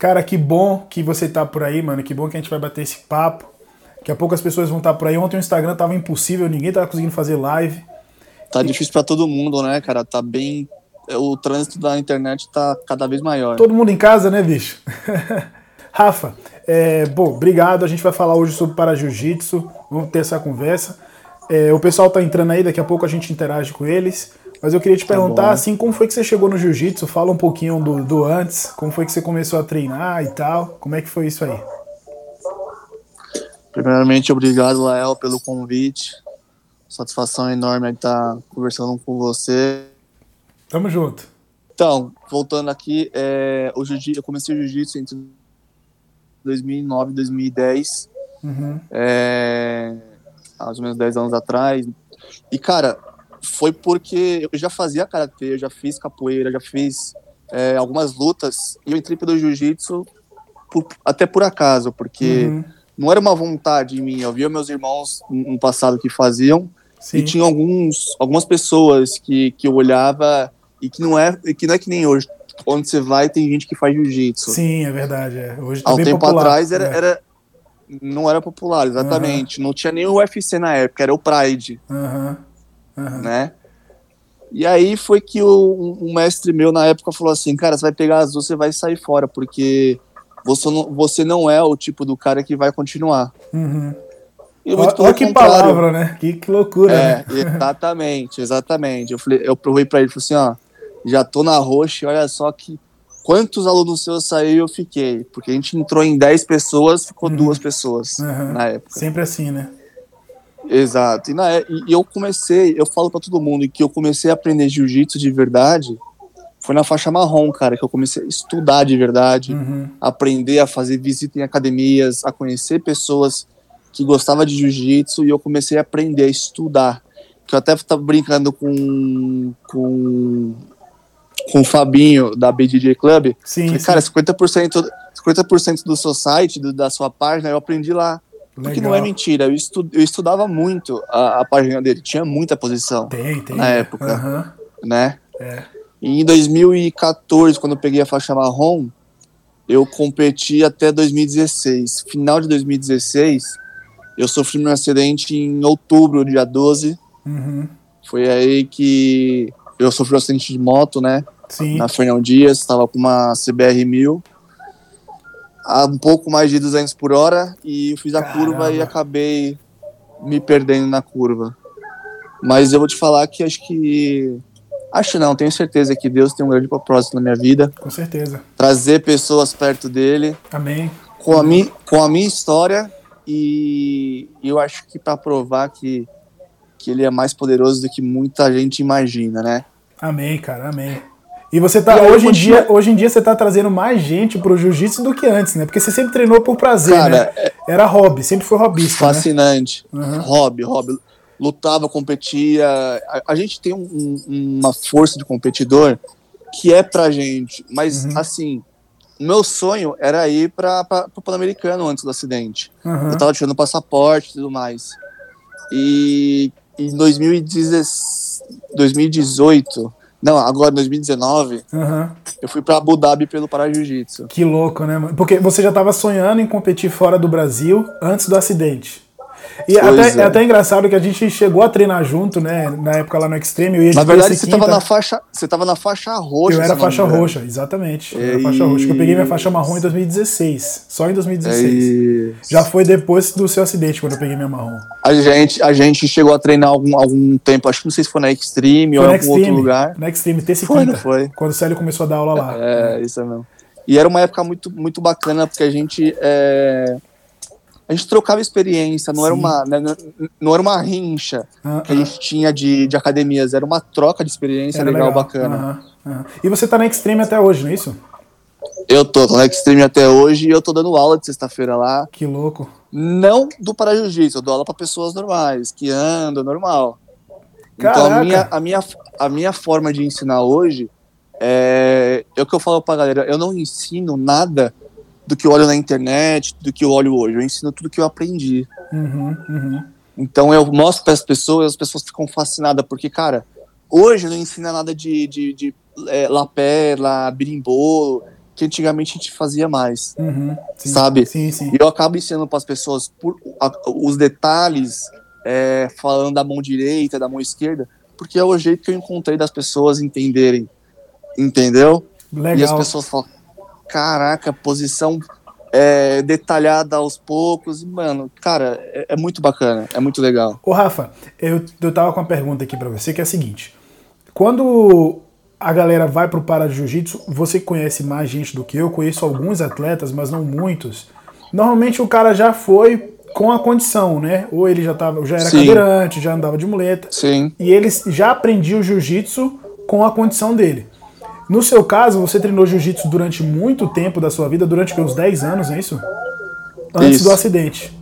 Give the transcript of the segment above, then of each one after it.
Cara, que bom que você tá por aí, mano. Que bom que a gente vai bater esse papo. Daqui a pouco as pessoas vão estar tá por aí. Ontem o Instagram tava impossível, ninguém tava conseguindo fazer live. Tá difícil para todo mundo, né, cara? Tá bem. O trânsito da internet tá cada vez maior. Todo mundo em casa, né, bicho? Rafa, é, bom, obrigado. A gente vai falar hoje sobre para jiu-jitsu. Vamos ter essa conversa. É, o pessoal tá entrando aí, daqui a pouco a gente interage com eles. Mas eu queria te tá perguntar, tá assim, como foi que você chegou no jiu-jitsu? Fala um pouquinho do, do antes, como foi que você começou a treinar e tal. Como é que foi isso aí? Primeiramente, obrigado, Lael, pelo convite. Satisfação enorme estar conversando com você. Tamo junto. Então, voltando aqui, é, o eu comecei o jiu-jitsu entre 2009 e 2010. Uhum. É, há mais ou menos 10 anos atrás. E, cara, foi porque eu já fazia karatê, eu já fiz capoeira, já fiz é, algumas lutas e eu entrei pelo jiu-jitsu até por acaso, porque uhum. não era uma vontade minha. Eu via meus irmãos no passado que faziam Sim. e tinha alguns, algumas pessoas que, que eu olhava e que não é que não é que nem hoje. Onde você vai tem gente que faz jiu-jitsu. Sim, é verdade. É. Hoje tá Há um tempo popular, atrás era, é. era não era popular, exatamente. Uhum. Não tinha nem o UFC na época, era o Pride. Uhum. Uhum. Né? E aí foi que o, um mestre meu na época falou assim, cara, você vai pegar azul, você vai sair fora, porque você não, você não é o tipo do cara que vai continuar. Uhum. E muito Olha que contrário. palavra, né? Que, que loucura. É, né? exatamente, exatamente. Eu, falei, eu provei pra ele, falei assim, ó, já tô na roxa, olha só que quantos alunos seus saiu eu fiquei. Porque a gente entrou em 10 pessoas, ficou uhum. duas pessoas uhum. na época. Sempre assim, né? Exato. E, na, e eu comecei, eu falo para todo mundo que eu comecei a aprender jiu-jitsu de verdade foi na faixa marrom, cara, que eu comecei a estudar de verdade, uhum. aprender a fazer visita em academias, a conhecer pessoas que gostavam de jiu-jitsu e eu comecei a aprender a estudar. Que eu até estava brincando com, com, com o Fabinho da BDJ Club. Sim, Falei, sim. Cara, 50%, 50 do seu site, do, da sua página, eu aprendi lá. Legal. Porque não é mentira, eu, estu, eu estudava muito a, a, página dele, tinha muita posição tem, tem. na época, uhum. né? É. E em 2014, quando eu peguei a faixa marrom, eu competi até 2016. Final de 2016, eu sofri um acidente em outubro, dia 12. Uhum. Foi aí que eu sofri um acidente de moto, né? Sim. Na Fernão Dias, estava com uma CBR 1000 a um pouco mais de 200 por hora e fiz a Caramba. curva e acabei me perdendo na curva. Mas eu vou te falar que acho que. Acho não, tenho certeza que Deus tem um grande propósito na minha vida. Com certeza. Trazer pessoas perto dele. Amém. Com a, mi, com a minha história e eu acho que para provar que, que ele é mais poderoso do que muita gente imagina, né? Amém, cara, amém. E você tá, e hoje, em dia, hoje em dia você tá trazendo mais gente pro jiu-jitsu do que antes, né? Porque você sempre treinou por prazer, Cara, né? É Era hobby, sempre foi hobbyista. Né? Fascinante. Né? Uhum. Hobby, hobby. Lutava, competia. A, a gente tem um, uma força de competidor que é pra gente. Mas, uhum. assim, meu sonho era ir para o Pan-Americano antes do acidente. Uhum. Eu tava tirando passaporte e tudo mais. E em 2018 não, agora em 2019, uhum. eu fui para Abu Dhabi pelo Para Jiu-Jitsu. Que louco, né, mano? Porque você já estava sonhando em competir fora do Brasil antes do acidente. E até, é. é. até engraçado que a gente chegou a treinar junto, né? Na época lá no Extreme. Eu ia na verdade, você estava na faixa. Você tava na faixa roxa. Eu era faixa roxa, exatamente. Eu era faixa roxa. Eu peguei minha faixa marrom em 2016. Só em 2016. É Já foi depois do seu acidente, quando eu peguei minha marrom. A gente, a gente chegou a treinar algum, algum tempo, acho que não sei se foi na Extreme foi ou em algum outro lugar. Na Extreme, terça e foi, quinta. Foi. Quando o Célio começou a dar aula lá. É, isso é mesmo. E era uma época muito, muito bacana, porque a gente. É a gente trocava experiência, não era uma né, não era uma rincha uh que a gente tinha de, de academias, era uma troca de experiência legal, legal, bacana. Uh. E você tá na Extreme até hoje, não é isso? Eu tô, tô na Extreme até hoje e eu tô dando aula de sexta-feira lá. Que louco. Não do para jiu-jitsu, eu dou aula para pessoas normais, que andam normal. Caraca. Então a minha, a, minha, a minha forma de ensinar hoje é, é o que eu falo pra galera, eu não ensino nada do que eu olho na internet, do que eu olho hoje. Eu ensino tudo que eu aprendi. Uhum, uhum. Então eu mostro para as pessoas, as pessoas ficam fascinadas, porque, cara, hoje não ensina nada de, de, de é, lapela, birimbolo, que antigamente a gente fazia mais, Uhum, sim, sabe? Sim, sim. E eu acabo ensinando para as pessoas por, a- os detalhes, é, falando da mão direita, da mão esquerda, porque é o jeito que eu encontrei das pessoas entenderem, entendeu? E as Legal. pessoas falam, caraca, posição é, detalhada aos poucos, mano, cara, é, é muito bacana, é muito legal. Ô Rafa, eu, eu tava com uma pergunta aqui pra você que é a seguinte: quando a galera vai pro para jiu-jitsu, você conhece mais gente do que eu, conheço alguns atletas, mas não muitos. Normalmente o cara já foi com a condição, né? Ou ele já tava, já era Sim. cadeirante, já andava de muleta, Sim, e ele já aprendia o jiu-jitsu com a condição dele. No seu caso, você treinou jiu-jitsu durante muito tempo da sua vida, durante uns 10 anos, é isso? Antes Isso. do acidente.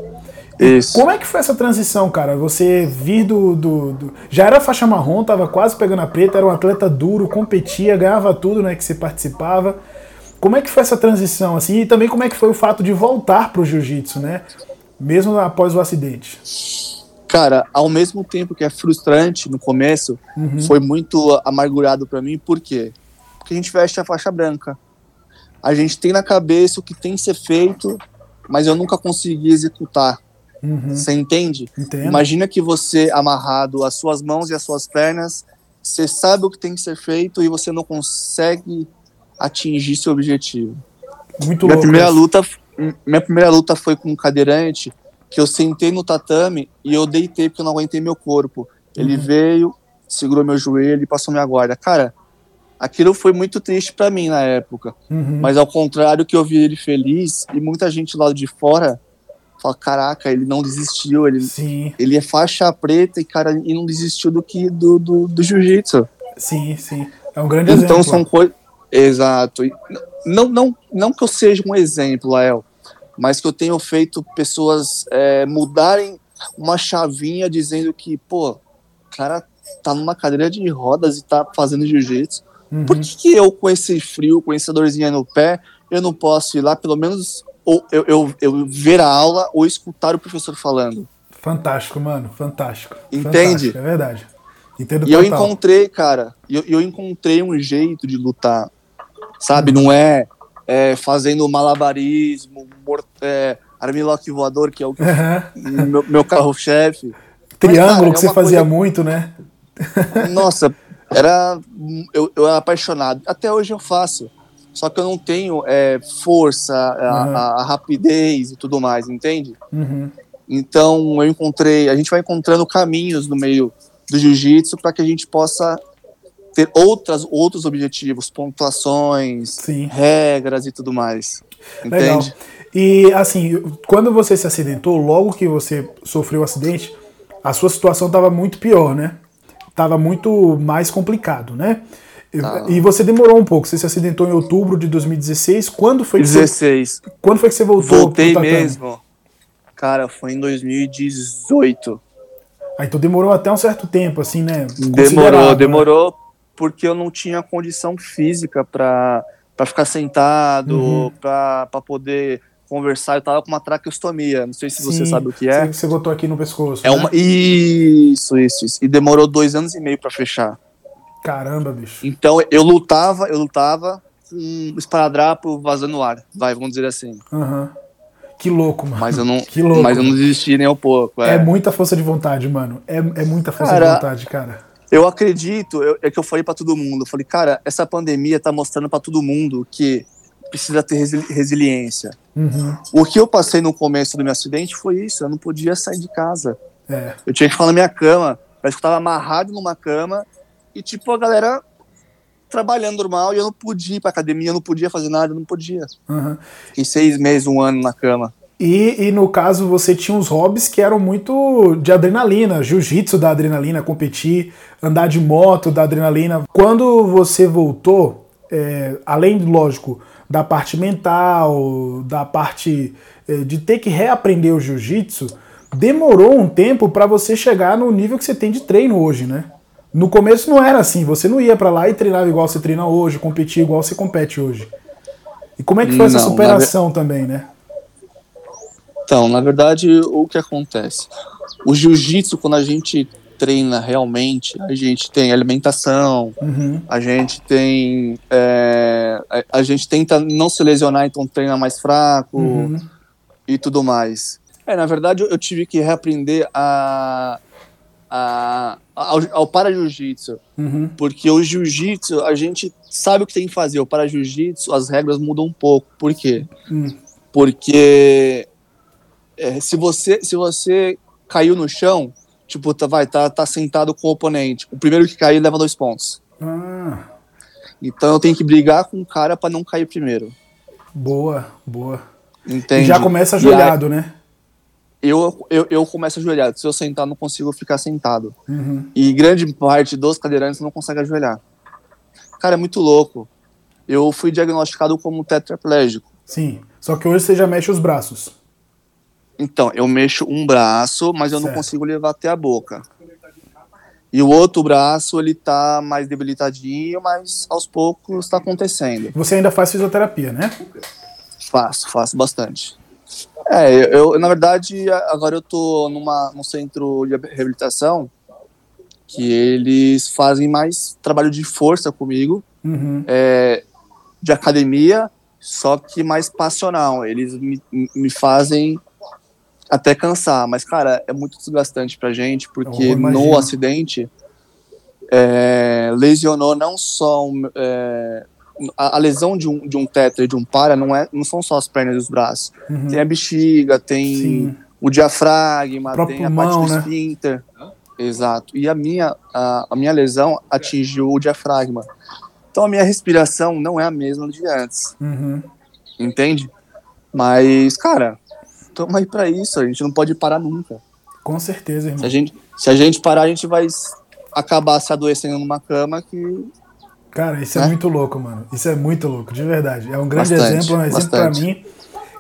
isso. Como é que foi essa transição, cara? Você vir do, do, do- Já era faixa marrom, tava quase pegando a preta, era um atleta duro, competia, ganhava tudo, né? Que você participava. Como é que foi essa transição, assim? E também como é que foi o fato de voltar pro jiu-jitsu, né? Mesmo após o acidente. Cara, ao mesmo tempo que é frustrante no começo, foi muito amargurado pra mim, por quê? Porque a gente veste a faixa branca. A gente tem na cabeça o que tem que ser feito, mas eu nunca consegui executar. Uhum. Você entende? Entendo. Imagina que você, amarrado as suas mãos e as suas pernas, você sabe o que tem que ser feito e você não consegue atingir seu objetivo. Muito Minha louco. primeira isso. luta, minha primeira luta foi com um cadeirante que eu sentei no tatame e eu deitei porque eu não aguentei meu corpo. Ele Uhum. veio, segurou meu joelho e passou minha guarda. Cara, aquilo foi muito triste pra mim na época. Uhum. Mas ao contrário que eu vi ele feliz e muita gente lá de fora fala, caraca, ele não desistiu, ele, Sim, ele é faixa preta e cara e não desistiu do que do, do, do jiu-jitsu. sim, sim. É um grande Então exemplo. são coisas. Exato. Não, não, não que eu seja um exemplo, Lael, mas que eu tenho feito pessoas é, mudarem uma chavinha dizendo que, pô, o cara tá numa cadeira de rodas e tá fazendo jiu-jitsu. Uhum. Por que, que eu, com esse frio, com essa dorzinha no pé, eu não posso ir lá, pelo menos, ou eu, eu, eu ver a aula ou escutar o professor falando? Fantástico, mano. Fantástico. Entende? Fantástico, é verdade. Entendo E eu total. encontrei, cara, eu, eu encontrei um jeito de lutar, sabe? Não é, é fazendo malabarismo, mor- é, armlock voador, que é o que Aham. meu, meu carro-chefe. Triângulo cara, é que você uma fazia coisa- muito, né? Nossa, era eu, eu era apaixonado. Até hoje eu faço. Só que eu não tenho é, força, a, Uhum. a- a rapidez e tudo mais, entende? Uhum. Então eu encontrei, a gente vai encontrando caminhos no meio do jiu-jitsu para que a gente possa ter outras, outros objetivos, pontuações, Sim. regras e tudo mais. Legal. Entende? E assim, quando você se acidentou, logo que você sofreu o acidente, a sua situação estava muito pior, né? Tava muito mais complicado, né? E- Tá. E você demorou um pouco. Você se acidentou em outubro de 2016. Quando foi que, você, 16. quando foi que você voltou? Voltei mesmo. Cara, foi em 2018. Ah, então demorou até um certo tempo, assim, né? Demorou, né? demorou porque eu não tinha condição física para para ficar sentado, Uhum. pra para poder conversar. Eu tava com uma traqueostomia, não sei se você Sim, sabe o que é. Você, você botou aqui no pescoço. É né? uma isso, isso, isso. E demorou dois anos e meio para fechar. Caramba, bicho. Então eu lutava, eu lutava com um esparadrapo vazando ar. Vai, vamos dizer assim. Aham. Que louco, mano. Mas eu não, Que louco. mas eu não desisti nem um pouco. É é. muita força de vontade, mano. É, é muita força Cara, de vontade, cara. Eu acredito, eu- é que eu falei pra todo mundo. Eu falei, cara, essa pandemia tá mostrando pra todo mundo que precisa ter resi- resiliência. Uhum. O que eu passei no começo do meu acidente foi isso. Eu não podia sair de casa. É. Eu tinha que ficar na minha cama. Parece que eu tava amarrado numa cama e, tipo, a galera trabalhando normal e eu não podia ir pra academia, eu não podia fazer nada, eu não podia. Uhum. Fiquei seis meses, um ano na cama. E, e no caso, você tinha uns hobbies que eram muito de adrenalina, jiu-jitsu da adrenalina, competir, andar de moto da adrenalina. Quando você voltou, é, além, lógico, da parte mental, da parte é, de ter que reaprender o jiu-jitsu, demorou um tempo para você chegar no nível que você tem de treino hoje, né? No começo não era assim, você não ia para lá e treinava igual você treina hoje, competia igual você compete hoje. E como é que foi essa Não, na superação também, né? Então, na verdade, o que acontece? O jiu-jitsu, quando a gente treina realmente, a gente tem alimentação, Uhum. a gente tem. é, a, a gente tenta não se lesionar, então treina mais fraco Uhum. e tudo mais. É, na verdade, eu tive que reaprender a, a, ao, ao para-jiu-jitsu. Uhum. Porque o jiu-jitsu, a gente sabe o que tem que fazer. O para-jiu-jitsu, as regras mudam um pouco. Por quê? Hum. Porque é, se, você, se você caiu no chão, tipo, tá, vai, tá, tá sentado com o oponente. O primeiro que cair leva dois pontos. Ah, Então eu tenho que brigar com o cara para não cair primeiro. boa, boa. Entende? E já começa E aí, ajoelhado, né? eu, eu, eu começo ajoelhado. Se eu sentar, não consigo ficar sentado. Uhum. E grande parte dos cadeirantes não consegue ajoelhar. Cara, é muito louco. Eu fui diagnosticado como tetraplégico. Sim. Só que hoje você já mexe os braços. Então, eu mexo um braço, mas eu não Certo. consigo levar até a boca. E o outro braço, ele tá mais debilitadinho, mas aos poucos tá acontecendo. Você ainda faz fisioterapia, né? Faço, faço bastante. É, eu, eu, na verdade, agora eu tô numa, num centro de reabilitação que eles fazem mais trabalho de força comigo, Uhum. é, de academia, só que mais passional. Eles me, me fazem até cansar, mas, cara, é muito desgastante pra gente, porque no acidente é, lesionou não só um, é, a, a lesão de um, de um tetra e de um para não, é, não são só as pernas e os braços. Uhum. Tem a bexiga, tem Sim. o diafragma, Próprio tem a pulmão, parte do né? esfíncter. Exato. E a minha, a, a minha lesão atingiu o diafragma. Então a minha respiração não é a mesma de antes, Uhum. entende? Mas, cara, tamo aí pra isso, a gente não pode parar nunca. Com certeza, Se irmão. a gente, se a gente parar, a gente vai acabar se adoecendo numa cama que. Cara, isso é né? muito louco, mano. Isso é muito louco, de verdade. É um grande Bastante, exemplo, um exemplo pra bastante. mim.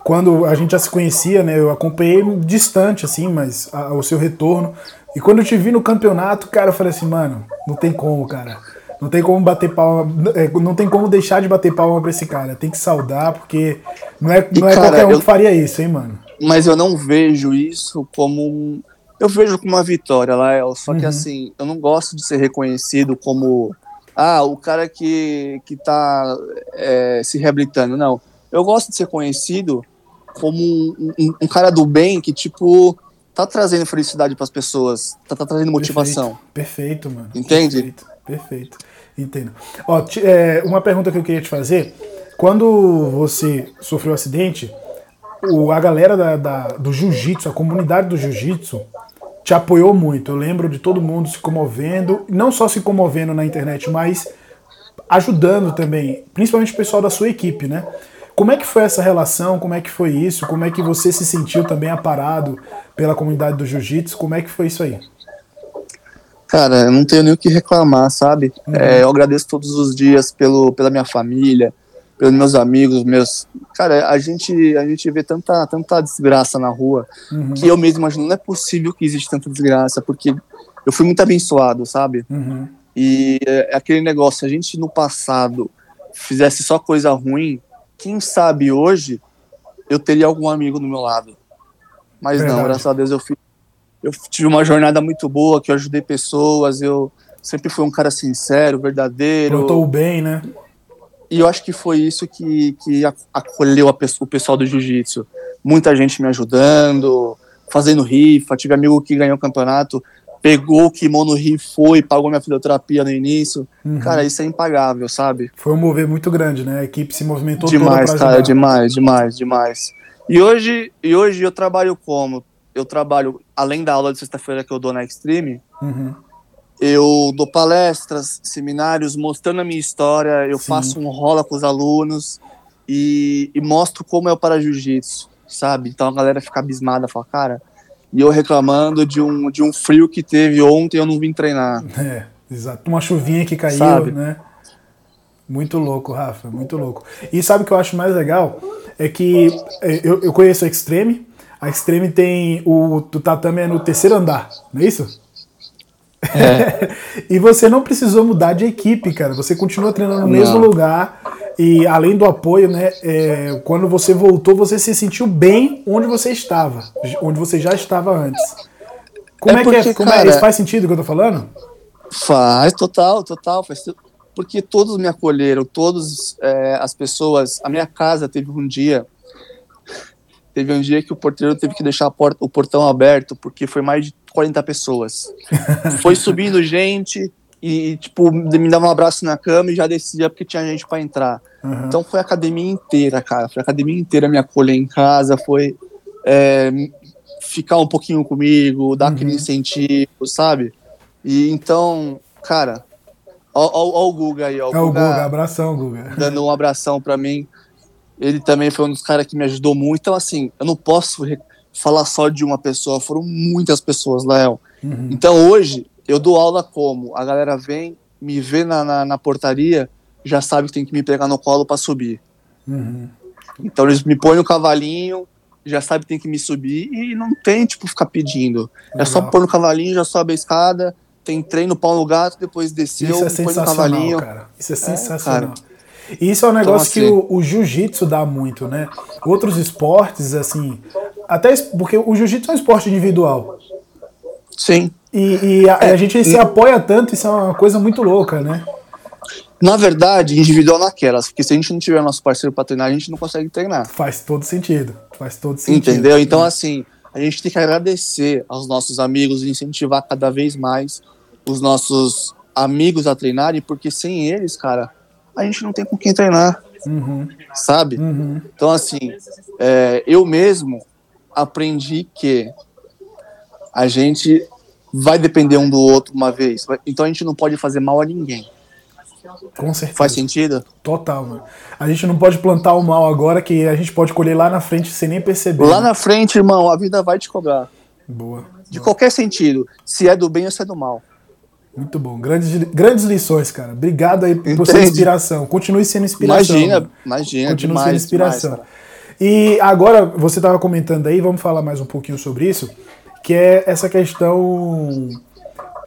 Quando a gente já se conhecia, né? Eu acompanhei distante, assim, mas a- o seu retorno. E quando eu te vi no campeonato, cara, eu falei assim, mano, não tem como, cara. Não tem como bater palma. é, Não tem como deixar de bater palma pra esse cara. Tem que saudar, porque não é, E, não é cara, qualquer um eu- que faria isso, hein, mano. Mas eu não vejo isso como. um- Eu vejo como uma vitória, Lael. Só que Uhum. assim, eu não gosto de ser reconhecido como. Ah, o cara que, que tá é, se reabilitando. Não. Eu gosto de ser conhecido como um, um- um cara do bem que, tipo, tá trazendo felicidade pras pessoas. Tá, tá trazendo motivação. Perfeito, perfeito mano. Entende? Perfeito, perfeito. Entendo. Ó, é, uma pergunta que eu queria te fazer. Quando você sofreu o acidente, o, a galera da, da- do jiu-jitsu, a comunidade do jiu-jitsu, te apoiou muito. Eu lembro de todo mundo se comovendo, não só se comovendo na internet, mas ajudando também, principalmente o pessoal da sua equipe, né? Como é que foi essa relação? Como é que foi isso? Como é que você se sentiu também aparado pela comunidade do jiu-jitsu? Como é que foi isso aí? Cara, eu não tenho nem o que reclamar, sabe? Uhum. É, eu agradeço todos os dias pelo, pela minha família, pelos meus amigos, meus. Cara, a gente, a gente vê tanta, tanta desgraça na rua Uhum. que eu mesmo imagino, não é possível que existe tanta desgraça, porque eu fui muito abençoado, sabe? Uhum. E é aquele negócio, se a gente no passado fizesse só coisa ruim, quem sabe hoje eu teria algum amigo do meu lado. Mas Verdade. não, graças a Deus eu, fui, eu tive uma jornada muito boa, que eu ajudei pessoas, eu sempre fui um cara sincero, verdadeiro. Plantou o bem, né? E eu acho que foi isso que, que acolheu o pessoal do jiu-jitsu. Muita gente me ajudando, fazendo rifa. Tive amigo que ganhou o campeonato, pegou o kimono, rifou e pagou minha fisioterapia no início. Uhum. Cara, isso é impagável, sabe? Foi um mover muito grande, né? A equipe se movimentou demais, cara, demais, demais, demais. E hoje, e hoje eu trabalho como? Eu trabalho, além da aula de sexta-feira que eu dou na Extreme, Uhum. Eu dou palestras, seminários, mostrando a minha história, eu Sim. faço um rola com os alunos e, e mostro como é o para-jiu-jitsu, sabe? Então a galera fica abismada, fala, cara, e eu reclamando de um, de um frio que teve ontem, eu não vim treinar. É, exato. Uma chuvinha que caiu, Sabe? né? Muito louco, Rafa, muito louco. E sabe o que eu acho mais legal? É que é, eu, eu conheço a Extreme. A Extreme tem o, o tatame é no terceiro andar, não é isso? e você não precisou mudar de equipe, cara. Você continua treinando no Não. mesmo lugar. E além do apoio, né? é, quando você voltou, você se sentiu bem onde você estava, onde você já estava antes. Como é, é porque, que é? Como cara, é? Faz sentido o que eu tô falando? Faz, total, total. Faz, porque todos me acolheram, todas é, as pessoas. A minha casa teve um dia. Teve um dia que o porteiro teve que deixar porta, o portão aberto, porque foi mais de 40 pessoas. foi subindo gente e, tipo, me dava um abraço na cama e já descia porque tinha gente para entrar. Uhum. Então foi a academia inteira, cara. Foi a academia inteira me acolher em casa, foi é, ficar um pouquinho comigo, dar uhum. aquele incentivo, sabe? E então, cara, Ó, o Guga aí, ó. O, é o Guga, Guga, abração, Guga. Dando um abração para mim. Ele também foi um dos caras que me ajudou muito. Então, assim, eu não posso falar só de uma pessoa, foram muitas pessoas, Léo. Uhum. Então, hoje, eu dou aula como? A galera vem, me vê na, na, na portaria, já sabe que tem que me pegar no colo para subir. Uhum. Então, eles me põem no cavalinho, já sabe que tem que me subir e não tem, tipo, ficar pedindo. Legal. É só pôr no cavalinho, já sobe a escada, tem treino pau no gato, depois desceu, Isso é sensacional, cara. Isso é, é sensacional. É, e isso é um então, negócio então, assim, que o, o jiu-jitsu dá muito, né? Outros esportes, assim. Até porque o jiu-jitsu é um esporte individual. Sim. E, e a, é, a, gente se apoia tanto, isso é uma coisa muito louca, né? Na verdade, individual naquelas, porque se a gente não tiver nosso parceiro para treinar, a gente não consegue treinar. Faz todo sentido. Faz todo sentido. Entendeu? Então, assim, a gente tem que agradecer aos nossos amigos e incentivar cada vez mais os nossos amigos a treinarem, porque sem eles, cara, a gente não tem com quem treinar. Uhum. Sabe? Uhum. Então, assim, é, eu mesmo aprendi que a gente vai depender um do outro uma vez. Então a gente não pode fazer mal a ninguém. Com certeza. Faz sentido? Total, mano. A gente não pode plantar o mal agora que a gente pode colher lá na frente sem nem perceber. Lá né? na frente, irmão, a vida vai te cobrar. Boa. De boa. qualquer sentido. Se é do bem ou se é do mal. Muito bom. Grandes, grandes lições, cara. Obrigado aí por sua inspiração. Continue sendo inspiração. Imagina, imagina. Continue demais, sendo inspiração. Demais, e agora, você estava comentando aí, vamos falar mais um pouquinho sobre isso, que é essa questão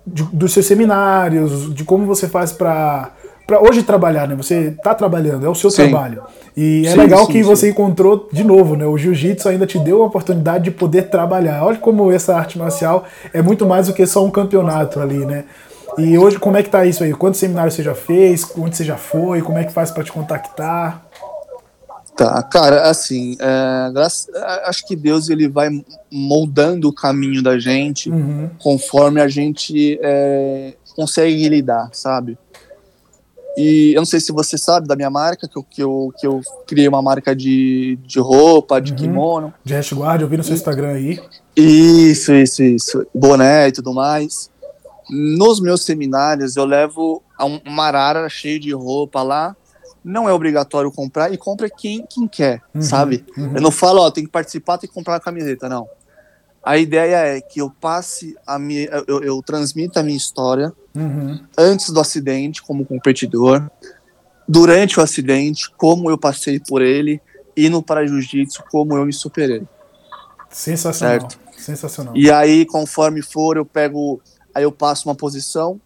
de, dos seus seminários, de como você faz para para hoje trabalhar, né? Você está trabalhando, é o seu sim. trabalho. E é sim, legal sim, que você encontrou de novo, né? O jiu-jitsu ainda te deu a oportunidade de poder trabalhar. Olha como essa arte marcial é muito mais do que só um campeonato ali, né? E hoje, como é que tá isso aí? Quantos seminários você já fez? Onde você já foi? Como é que faz para te contactar? Tá, cara, assim, é, acho que Deus ele vai moldando o caminho da gente uhum. conforme a gente é, consegue lidar, sabe? E eu não sei se você sabe da minha marca, que eu, que eu, que eu criei uma marca de, de roupa, de uhum. kimono. De hashguard, eu vi no seu Instagram aí. Isso, isso, isso. Boné e tudo mais. Nos meus seminários, eu levo uma arara cheia de roupa lá. Não é obrigatório comprar e compra quem, quem quer, uhum, sabe? Uhum. Eu não falo, ó, tem que participar, tem que comprar a camiseta, não. A ideia é que eu passe a minha, eu, eu transmita a minha história uhum. antes do acidente como competidor, durante o acidente como eu passei por ele e no para jiu-jitsu como eu me superei. Sensacional. Certo? Sensacional. E aí, conforme for, eu pego aí eu passo uma posição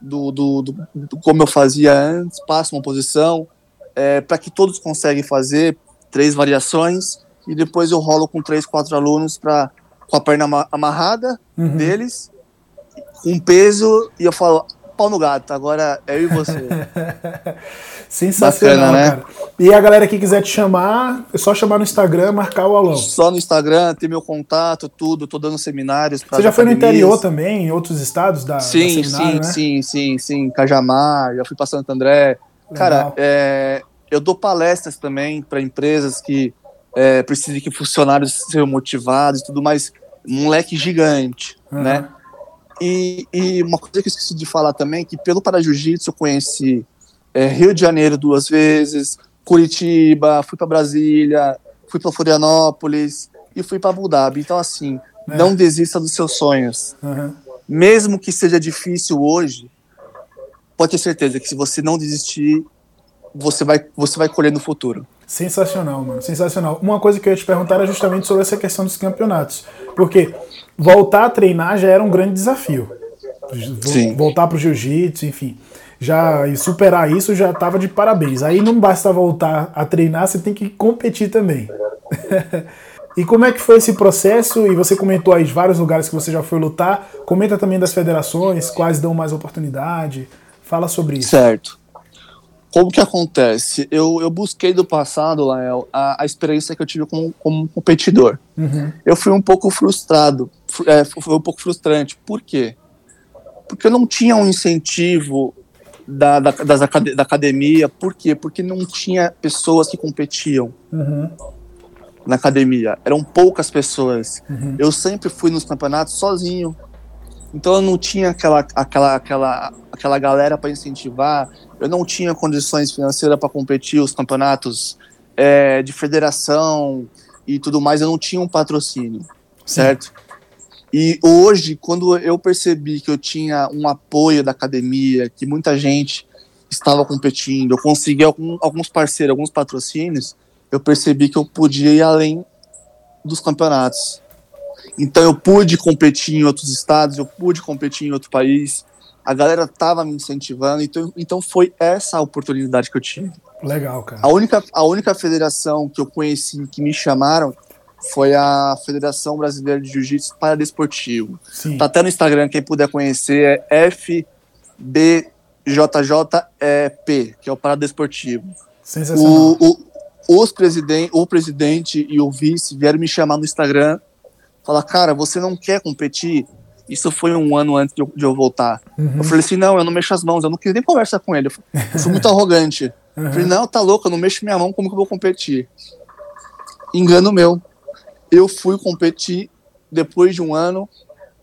do, do, do, do como eu fazia antes, passo uma posição é, para que todos conseguem fazer três variações e depois eu rolo com três, quatro alunos para com a perna amarrada uhum. deles, com peso e eu falo pau no gato, agora é eu e você. Sensacional, Bacana, né? cara. E a galera que quiser te chamar, é só chamar no Instagram, marcar o Alão. Só no Instagram, ter meu contato, tudo. Tô dando seminários. Você já foi no interior também, em outros estados da Sim, da sim, né? sim, sim, sim. Cajamar, já fui para Santo André. Legal. Cara, é, eu dou palestras também para empresas que é, precisam que funcionários sejam motivados e tudo mais. Um leque gigante, uhum. né? E, e, uma coisa que eu esqueci de falar também, que pelo Para Jiu-Jitsu eu conheci é, Rio de Janeiro duas vezes, Curitiba, fui para Brasília, fui para Florianópolis e fui para Abu Dhabi. Então, assim, é. não desista dos seus sonhos. Uhum. Mesmo que seja difícil hoje, pode ter certeza que se você não desistir, você vai, você vai colher no futuro. Sensacional, mano. Sensacional. Uma coisa que eu ia te perguntar era justamente sobre essa questão dos campeonatos. Porque voltar a treinar já era um grande desafio. Sim. Voltar para o jiu-jitsu, enfim já e superar isso já estava de parabéns. Aí não basta voltar a treinar, você tem que competir também. E como é que foi esse processo? E você comentou aí vários lugares que você já foi lutar. Comenta também das federações, quais dão mais oportunidade. Fala sobre isso. Certo. Como que acontece? Eu, eu busquei do passado, Lael, a, a experiência que eu tive como, como competidor. Uhum. Eu fui um pouco frustrado, é, foi um pouco frustrante. Por quê? Porque eu não tinha um incentivo da, da, das, da academia. Por quê? Porque não tinha pessoas que competiam. Uhum na academia. Eram poucas pessoas. Uhum. Eu sempre fui nos campeonatos sozinho. Então eu não tinha aquela, aquela, aquela, aquela galera para incentivar. Eu não tinha condições financeiras para competir os campeonatos é, de federação e tudo mais. Eu não tinha um patrocínio, certo? E hoje, quando eu percebi que eu tinha um apoio da academia, que muita gente estava competindo, eu consegui algum, alguns parceiros, alguns patrocínios, eu percebi que eu podia ir além dos campeonatos. Então eu pude competir em outros estados, eu pude competir em outro país. A galera tava me incentivando, então, então foi essa a oportunidade que eu tive. Legal, cara. A única, a única federação que eu conheci que me chamaram foi a Federação Brasileira de Jiu-Jitsu Paradesportivo. Sim. Tá até no Instagram, quem puder conhecer, é FBJJEP, que é o Paradesportivo. Sensacional. O, o, os presidente, o presidente e o vice vieram me chamar no Instagram, falar, cara, você não quer competir? Isso foi um ano antes de eu, de eu voltar. Uhum. Eu falei assim, não, eu não mexo as mãos, eu não queria nem conversar com ele. Eu fui, muito arrogante. Uhum. Eu falei, não, tá louco, eu não mexo minha mão, como que eu vou competir? Engano meu. Eu fui competir depois de um ano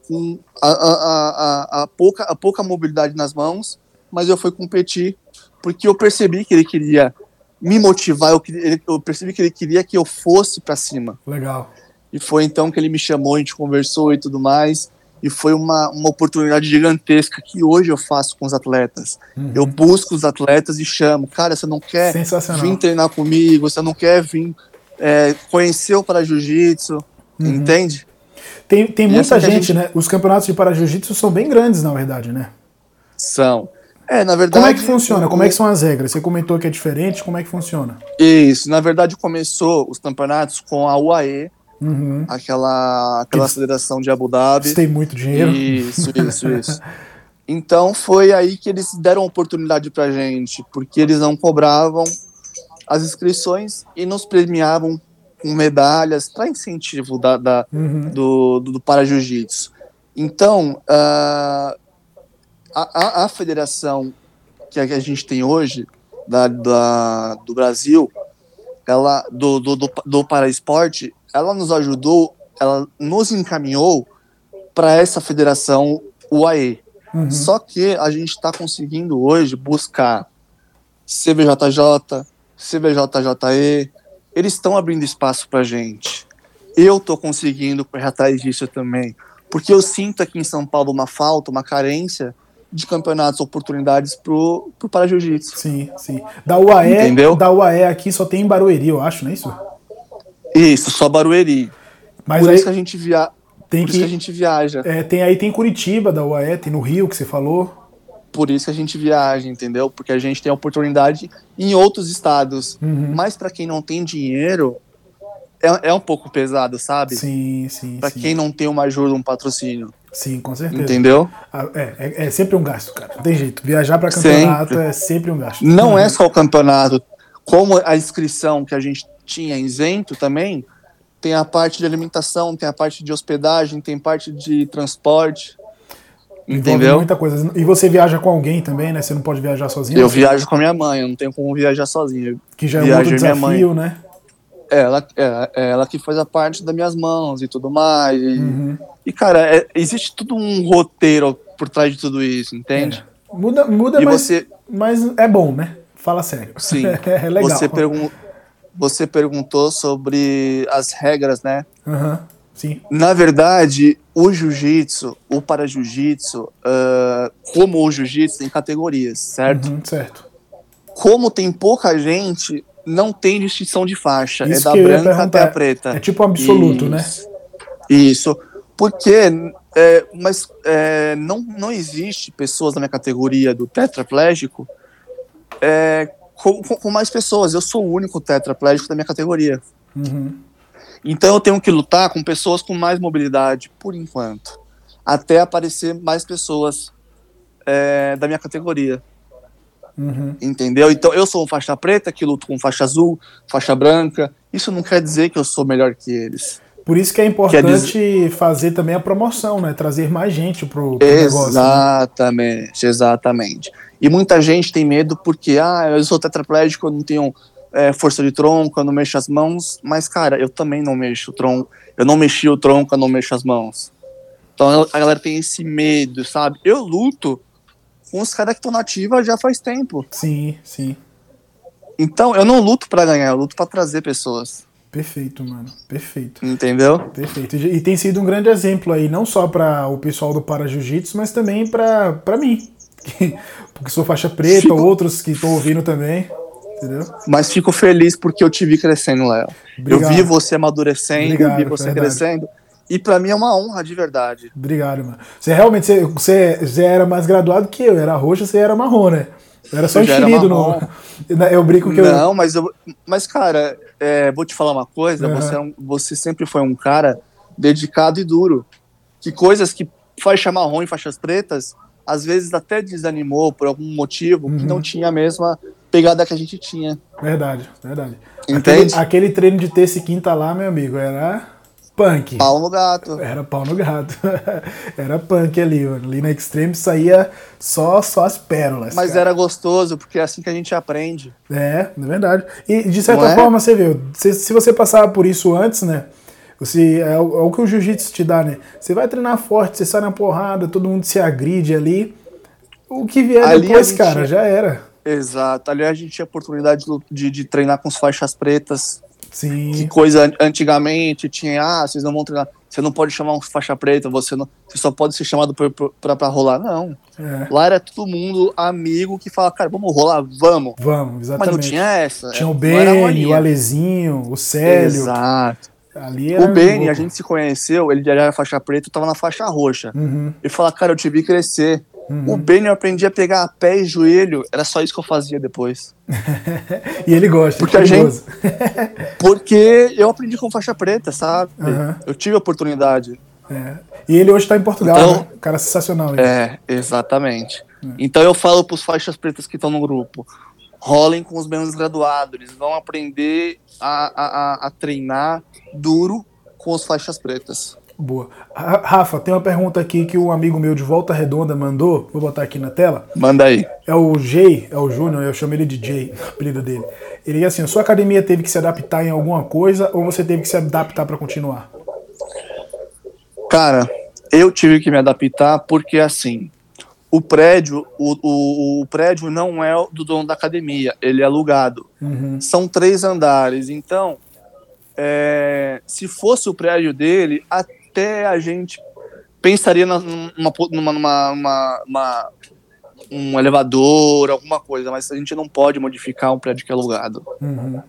com a, a, a, a, pouca, a pouca mobilidade nas mãos, mas eu fui competir porque eu percebi que ele queria me motivar, eu, eu percebi que ele queria que eu fosse para cima. Legal. E foi então que ele me chamou, a gente conversou e tudo mais. E foi uma, uma oportunidade gigantesca que hoje eu faço com os atletas. Uhum. Eu busco os atletas e chamo. Cara, você não quer vir treinar comigo, você não quer vir é, conhecer o para jiu-jitsu, uhum. entende? Tem, tem muita gente, gente, né? Os campeonatos de para jiu-jitsu são bem grandes, na verdade, né? São. É, na verdade. Como é que funciona? Como é que são as regras? Você comentou que é diferente, como é que funciona? Isso, na verdade começou os campeonatos com a UAE, uhum. aquela, aquela Eles federação de Abu Dhabi. Tem muito dinheiro. Isso, isso, isso. Então foi aí que eles deram oportunidade pra gente, porque eles não cobravam as inscrições e nos premiavam com medalhas para incentivo da, da uhum. do, do, do para jiu-jitsu. Então, uh, a, a, a federação que a gente tem hoje, da, da, do Brasil, ela do, do, do, do Paraesporte, ela nos ajudou, ela nos encaminhou para essa federação UAE. Uhum. Só que a gente está conseguindo hoje buscar CBJJ, CBJJE, eles estão abrindo espaço para gente. Eu estou conseguindo correr atrás disso também, porque eu sinto aqui em São Paulo uma falta, uma carência de campeonatos, oportunidades pro, pro para jiu-jitsu. Sim, sim. Da UAE, Entendeu? da UAE aqui só tem em Barueri, eu acho, não é isso? Isso, só Barueri. Mas Por aí isso que a gente via... tem Por que, isso que a gente viaja. É, tem aí tem Curitiba da UAE, tem no Rio que você falou. Por isso que a gente viaja, entendeu? Porque a gente tem oportunidade em outros estados. Uhum. Mas para quem não tem dinheiro, é, é um pouco pesado, sabe? Sim, sim. Para quem não tem uma ajuda, um patrocínio. Sim, com certeza. Entendeu? Ah, É, é, é sempre um gasto, cara. Não tem jeito. Viajar para campeonato Sempre. é sempre um gasto. Não é só o campeonato. Como a inscrição que a gente tinha isento também, tem a parte de alimentação, tem a parte de hospedagem, tem parte de transporte. Entendeu? muita coisa. E você viaja com alguém também, né? Você não pode viajar sozinho. Eu viajo com a minha mãe, eu não tenho como viajar sozinho. Que já é um desafio, né? Ela, é, é ela que faz a parte das minhas mãos e tudo mais. E, Uhum. e, cara, é- existe tudo um roteiro por trás de tudo isso, entende? Muda, muda E mas, você, mas é bom, né? Fala sério. sim, é legal. você, pergun você perguntou sobre as regras, né? Aham, Sim. Na verdade, o jiu-jitsu, o para-jiu-jitsu, ah, como o jiu-jitsu, tem categorias, certo? Uhum, certo. Como tem pouca gente, não tem distinção de faixa. Isso é da branca até a preta. É tipo absoluto, né? Isso. Isso. Porque, é, mas é, não, não existe pessoas na minha categoria do tetraplégico é, com, com- com mais pessoas. Eu sou o único tetraplégico da minha categoria. Uhum. Então eu tenho que lutar com pessoas com mais mobilidade, por enquanto, até aparecer mais pessoas é, da minha categoria. Uhum. Entendeu? Então eu sou faixa preta que luto com faixa azul, faixa branca. Isso não quer dizer que eu sou melhor que eles. Por isso que é importante dizer... fazer também a promoção, né? Trazer mais gente pro, pro exatamente, negócio. Exatamente, né? exatamente. E muita gente tem medo porque, ah, eu sou tetraplégico, eu não tenho é, força de tronco, eu não mexo as mãos. Mas, cara, eu também não mexo o tronco. Eu não mexi o tronco, eu não mexo as mãos. Então a galera tem esse medo, sabe? Eu luto com os caras que estão na ativa já faz tempo. Sim, sim. Então eu não luto para ganhar, eu luto para trazer pessoas. Perfeito, mano. Perfeito. Entendeu? Perfeito. E tem sido um grande exemplo aí, não só para o pessoal do Para Jiu-Jitsu, mas também para mim. Porque sou faixa preta, fico... outros que estão ouvindo também. Entendeu? Mas fico feliz porque eu te vi crescendo, Léo. Eu vi você amadurecendo, Obrigado, vi você crescendo. E para mim é uma honra de verdade. Obrigado, mano. Você realmente você, você, você era mais graduado que eu. Era roxo, você era marrom, né? Eu era só enxerido no. Eu brinco que Não, eu. Não, mas, eu, mas cara, é, vou te falar uma coisa. Uhum. Você, é um, você sempre foi um cara dedicado e duro. Que coisas que faixa marrom e faixas pretas, às vezes até desanimou por algum motivo uhum. que não tinha a mesma pegada que a gente tinha. Verdade, verdade. Entende? Aquele, aquele treino de terça e quinta lá, meu amigo, era punk. Pau no gato. Era pau no gato. era punk ali, Ali na Extreme saía só, só as pérolas. Mas cara. era gostoso, porque é assim que a gente aprende. É, é verdade. E de certa é? forma, você viu, se, se você passava por isso antes, né? Você, é, o, é o que o jiu-jitsu te dá, né? Você vai treinar forte, você sai na porrada, todo mundo se agride ali. O que vier ali depois, cara, já era. Exato. Ali a gente tinha oportunidade de, de treinar com as faixas pretas, Sim. Que coisa antigamente tinha, ah, vocês não vão treinar, você não pode chamar um faixa preta, você não, você só pode ser chamado pra, pra, rolar. Não. É. Lá era todo mundo amigo que fala, cara, vamos rolar, vamos. Vamos, exatamente. Mas não tinha essa. Tinha o Beni, o Alezinho, o Célio. Exato. o Beni, a gente se conheceu, ele já era faixa preta, eu tava na faixa roxa. Uhum. Ele fala, cara, eu te vi crescer. Uhum. O Benny eu aprendi a pegar pé e joelho, era só isso que eu fazia depois. e ele gosta, porque a gente, Porque eu aprendi com faixa preta, sabe? Uhum. Eu tive a oportunidade. É. E ele hoje está em Portugal, então, né? cara sensacional. Ele. É, exatamente. É. Então eu falo para os faixas pretas que estão no grupo, rolem com os menos graduados, eles vão aprender a, a, a treinar duro com os faixas pretas. Boa. Rafa, tem uma pergunta aqui que um amigo meu de Volta Redonda mandou. Vou botar aqui na tela. Manda aí. É o Jay, é o Júnior, eu chamo ele de Jay, o apelido dele. Ele assim: sua academia teve que se adaptar em alguma coisa ou você teve que se adaptar para continuar? Cara, eu tive que me adaptar porque assim, o prédio, o, o, o prédio não é do dono da academia, ele é alugado. Uhum. São três andares, então é, se fosse o prédio dele, até a gente pensaria numa, numa, numa, numa, um elevador, alguma coisa, mas a gente não pode modificar um prédio que é alugado. Uhum.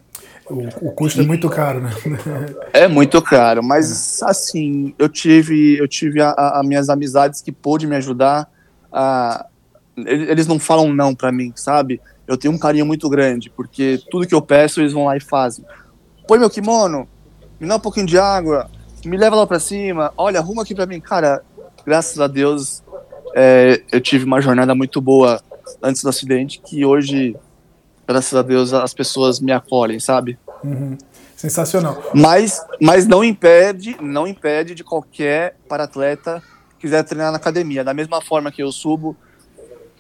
O, o, custo é muito caro, né? é muito caro, mas assim, eu tive, eu tive a, a, minhas amizades que pôde me ajudar a. Eles não falam não para mim, sabe? Eu tenho um carinho muito grande, porque tudo que eu peço eles vão lá e fazem. Põe meu kimono, me dá um pouquinho de água, me leva lá pra cima, olha, arruma aqui pra mim. Cara, graças a Deus, é, eu tive uma jornada muito boa antes do acidente, que hoje, graças a Deus, as pessoas me acolhem, sabe? Uhum. Sensacional. Mas, mas não impede, não impede de qualquer para-atleta quiser treinar na academia. Da mesma forma que eu subo,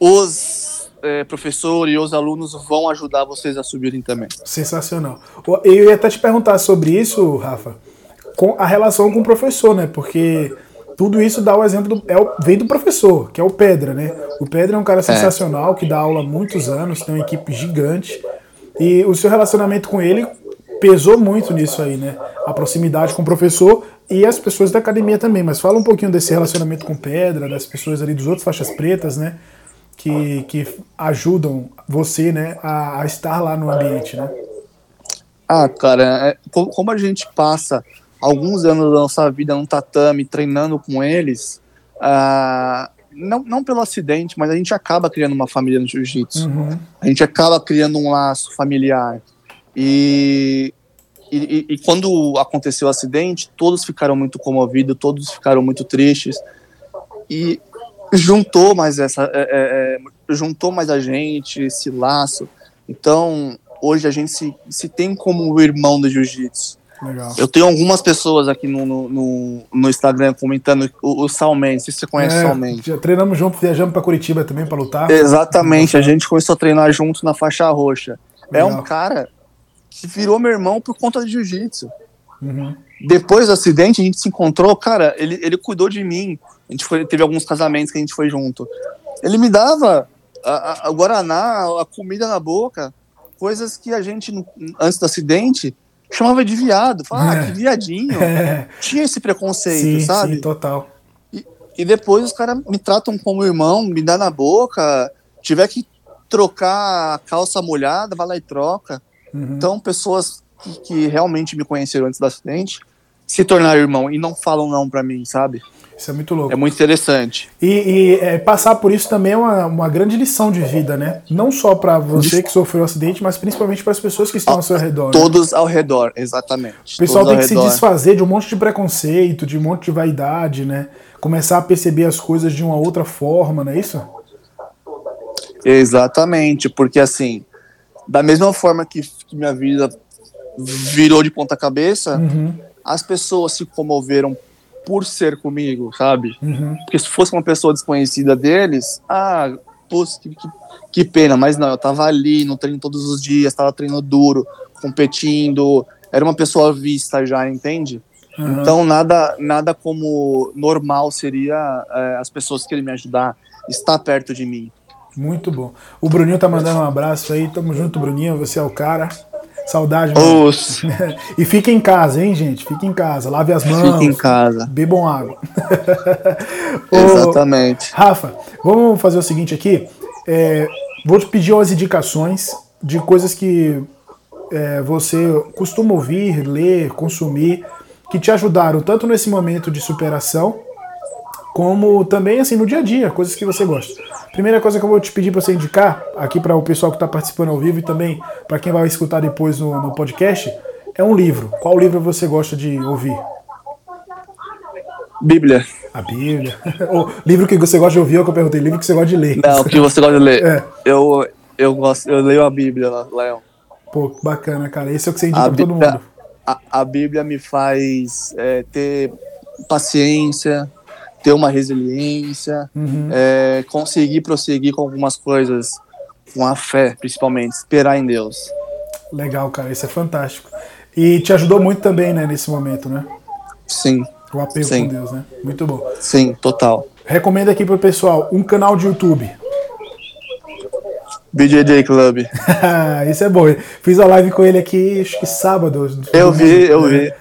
os é, professores e os alunos vão ajudar vocês a subirem também. Sensacional. Eu ia até te perguntar sobre isso, Rafa, com a relação com o professor, né? Porque tudo isso dá o exemplo do, é o, vem do professor, que é o Pedra, né? O Pedra é um cara é. sensacional que dá aula há muitos anos, tem uma equipe gigante e o seu relacionamento com ele pesou muito nisso aí, né? A proximidade com o professor e as pessoas da academia também. Mas fala um pouquinho desse relacionamento com Pedra, das pessoas ali dos outros faixas pretas, né? Que, que ajudam você, né, a, a estar lá no ambiente, né? Ah, cara, é, como a gente passa alguns anos da nossa vida no tatame, treinando com eles, uh, não, não pelo acidente, mas a gente acaba criando uma família no jiu-jitsu. Uhum. A gente acaba criando um laço familiar. E e, e, quando aconteceu o acidente, todos ficaram muito comovidos, todos ficaram muito tristes. E juntou mais essa. É, é, é, juntou mais a gente, esse laço. Então, hoje a gente se, se tem como irmão do jiu-jitsu. Legal. Eu tenho algumas pessoas aqui no, no, no Instagram comentando o, o Salman, se você conhece é, o Salman. Já treinamos junto, viajamos para Curitiba também para lutar. Exatamente, a gente começou a treinar junto na faixa roxa. Legal. É um cara que virou meu irmão por conta de jiu-jitsu. Uhum. Depois do acidente, a gente se encontrou, cara, ele, ele cuidou de mim. A gente foi, teve alguns casamentos que a gente foi junto. Ele me dava a, a, a Guaraná, a comida na boca, coisas que a gente, antes do acidente, chamava de viado. Falava, é. ah, que viadinho. É. Tinha esse preconceito, sim, sabe? Sim, total. E, e depois os caras me tratam como irmão, me dá na boca. Tiver que trocar a calça molhada, vai lá e troca. Uhum. Então, pessoas que, que, realmente me conheceram antes do acidente se tornaram irmão e não falam não para mim, sabe? Isso é muito louco. É muito interessante. E, e é, passar por isso também é uma, uma grande lição de vida, né? Não só para você que sofreu o um acidente, mas principalmente para as pessoas que estão ao, ao seu redor. Né? Todos né? ao redor, exatamente. O pessoal tem que redor. se desfazer de um monte de preconceito, de um monte de vaidade, né? Começar a perceber as coisas de uma outra forma, não é isso? Exatamente, porque assim, da mesma forma que, que minha vida virou de ponta cabeça, uhum. as pessoas se comoveram por ser comigo, sabe? Uhum. Porque se fosse uma pessoa desconhecida deles, ah, pô, que, que, que, pena, mas não, eu tava ali no treino todos os dias, tava treinando duro, competindo, era uma pessoa vista já, entende? Uhum. Então nada, nada como normal seria é, as pessoas querem me ajudar, estar perto de mim. Muito bom. O Bruninho tá mandando um abraço aí. Tamo junto, Bruninho. Você é o cara. Saudade, mano. e fique em casa, hein, gente? Fique em casa. Lave as mãos. Fique em casa. Bebam água. Exatamente. Rafa, vamos fazer o seguinte aqui. É, vou te pedir umas indicações de coisas que é, você costuma ouvir, ler, consumir, que te ajudaram tanto nesse momento de superação como também assim no dia a dia, coisas que você gosta. Primeira coisa que eu vou te pedir para você indicar, aqui para o pessoal que está participando ao vivo e também para quem vai escutar depois no, no, podcast, é um livro. Qual livro você gosta de ouvir? Bíblia. A Bíblia. o livro que você gosta de ouvir é o que eu perguntei, livro que você gosta de ler. Não, o que você gosta de ler. É. Eu, eu, gosto, eu leio a Bíblia, Léo. Pô, bacana, cara. Esse é o que você indica para todo mundo. A, a Bíblia me faz é, ter paciência, ter uma resiliência, uhum. é, conseguir prosseguir com algumas coisas com a fé, principalmente, esperar em Deus. Legal, cara, isso é fantástico. E te ajudou muito também, né, nesse momento, né? Sim. O apego Sim. com Deus, né? Muito bom. Sim, total. Recomendo aqui pro pessoal um canal de YouTube. BJJ Club. isso é bom. Fiz a live com ele aqui, acho que sábado. Eu vi, eu vi.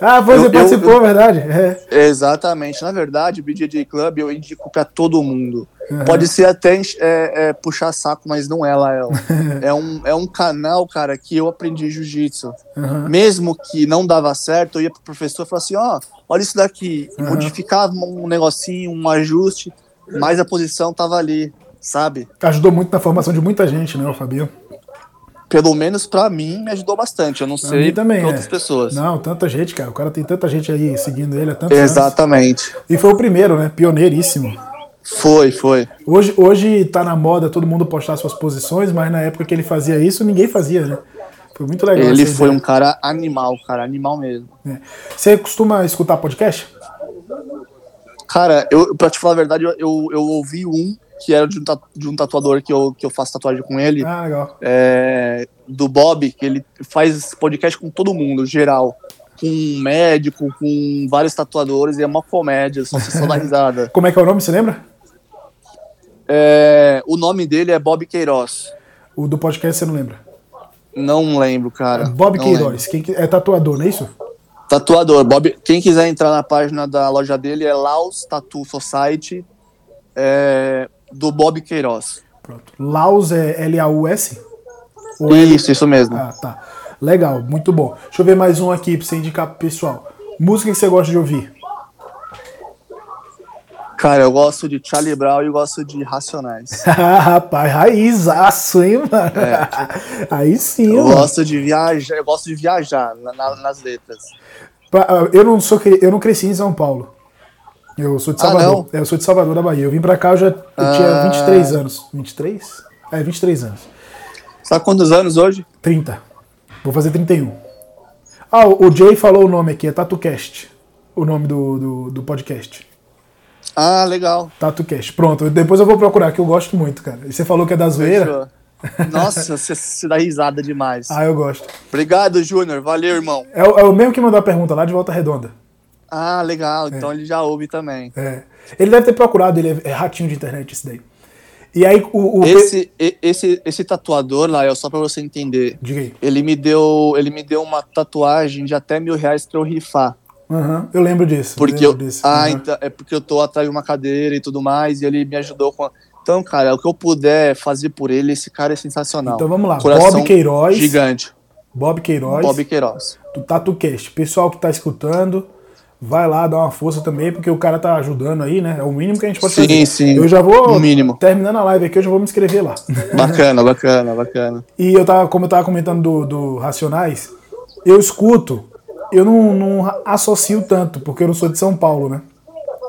Ah, você eu, participou, eu, verdade? É. Exatamente. Na verdade, o BJJ Club eu indico para todo mundo. Uhum. Pode ser até é, é, puxar saco, mas não é, Lael. é, um, é um canal, cara, que eu aprendi jiu-jitsu. Uhum. Mesmo que não dava certo, eu ia pro professor e falava assim: ó, oh, olha isso daqui. Uhum. Modificava um negocinho, um ajuste, mas a posição tava ali, sabe? Ajudou muito na formação de muita gente, né, o Fabio? Pelo menos para mim, me ajudou bastante. Eu não pra sei também, pra outras é. pessoas. Não, tanta gente, cara. O cara tem tanta gente aí seguindo ele há tanto Exatamente. Anos. E foi o primeiro, né? Pioneiríssimo. Foi, foi. Hoje, hoje tá na moda todo mundo postar suas posições, mas na época que ele fazia isso, ninguém fazia, né? Foi muito legal. Ele foi um cara animal, cara, animal mesmo. É. Você costuma escutar podcast? Cara, eu, pra te falar a verdade, eu, eu, eu ouvi um que era de um, de um tatuador que eu, que eu faço tatuagem com ele. Ah, legal. É, do Bob, que ele faz podcast com todo mundo, geral. Com um médico, com vários tatuadores, e é uma comédia, só se só dá risada. Como é que é o nome, você lembra? É, o nome dele é Bob Queiroz. O do podcast você não lembra? Não lembro, cara. É Bob Queiroz, quem, é tatuador, não é isso? Tatuador. Bob, quem quiser entrar na página da loja dele é Laos Tattoo Society. É, do Bob Queiroz. Pronto. Laus é L-A-U-S? Isso, isso mesmo. Ah, tá. Legal, muito bom. Deixa eu ver mais um aqui pra você indicar pro pessoal. Música que você gosta de ouvir? Cara, eu gosto de Charlie Brown e gosto de Racionais. Rapaz, raizaço, hein, mano? É. Aí sim, Eu mano. gosto de viajar, eu gosto de viajar na, na, nas letras. Eu não sou eu não cresci em São Paulo. Eu sou de ah, Salvador. Ah, eu sou de Salvador da Bahia. Eu vim pra cá, eu já eu ah. tinha 23 anos. 23? É, 23 anos. Você tá quantos anos hoje? 30. Vou fazer 31. Ah, o Jay falou o nome aqui, é TatuCast. O nome do, do, do podcast. Ah, legal. TatuCast. Pronto, depois eu vou procurar, que eu gosto muito, cara. E você falou que é da zoeira? Nossa, você, você dá risada demais. Ah, eu gosto. Obrigado, Júnior. Valeu, irmão. É, é, o mesmo que mandou a pergunta lá de Volta Redonda. Ah, legal. Então é. ele já ouve também. É. Ele deve ter procurado, ele é, ratinho de internet esse daí. E aí o, o esse, esse, esse tatuador lá, só para você entender. Diga aí. Ele me deu, ele me deu uma tatuagem de até mil reais para eu rifar. Uhum, eu lembro disso. Porque eu, disso. ah, uhum. então, é porque eu tô atrás de uma cadeira e tudo mais, e ele me ajudou com. Então, cara, o que eu puder fazer por ele, esse cara é sensacional. Então vamos lá, Coração Bob Queiroz. Gigante. Bob Queiroz. Bob Queiroz. Do TatuCast. Pessoal que tá escutando, vai lá dar uma força também, porque o cara tá ajudando aí, né? É o mínimo que a gente pode sim, fazer. Sim, sim. Eu já vou, mínimo. terminando a live aqui, eu já vou me inscrever lá. Bacana, bacana, bacana. E eu tava, como eu tava comentando do, do Racionais, eu escuto, eu não, não associo tanto, porque eu não sou de São Paulo, né?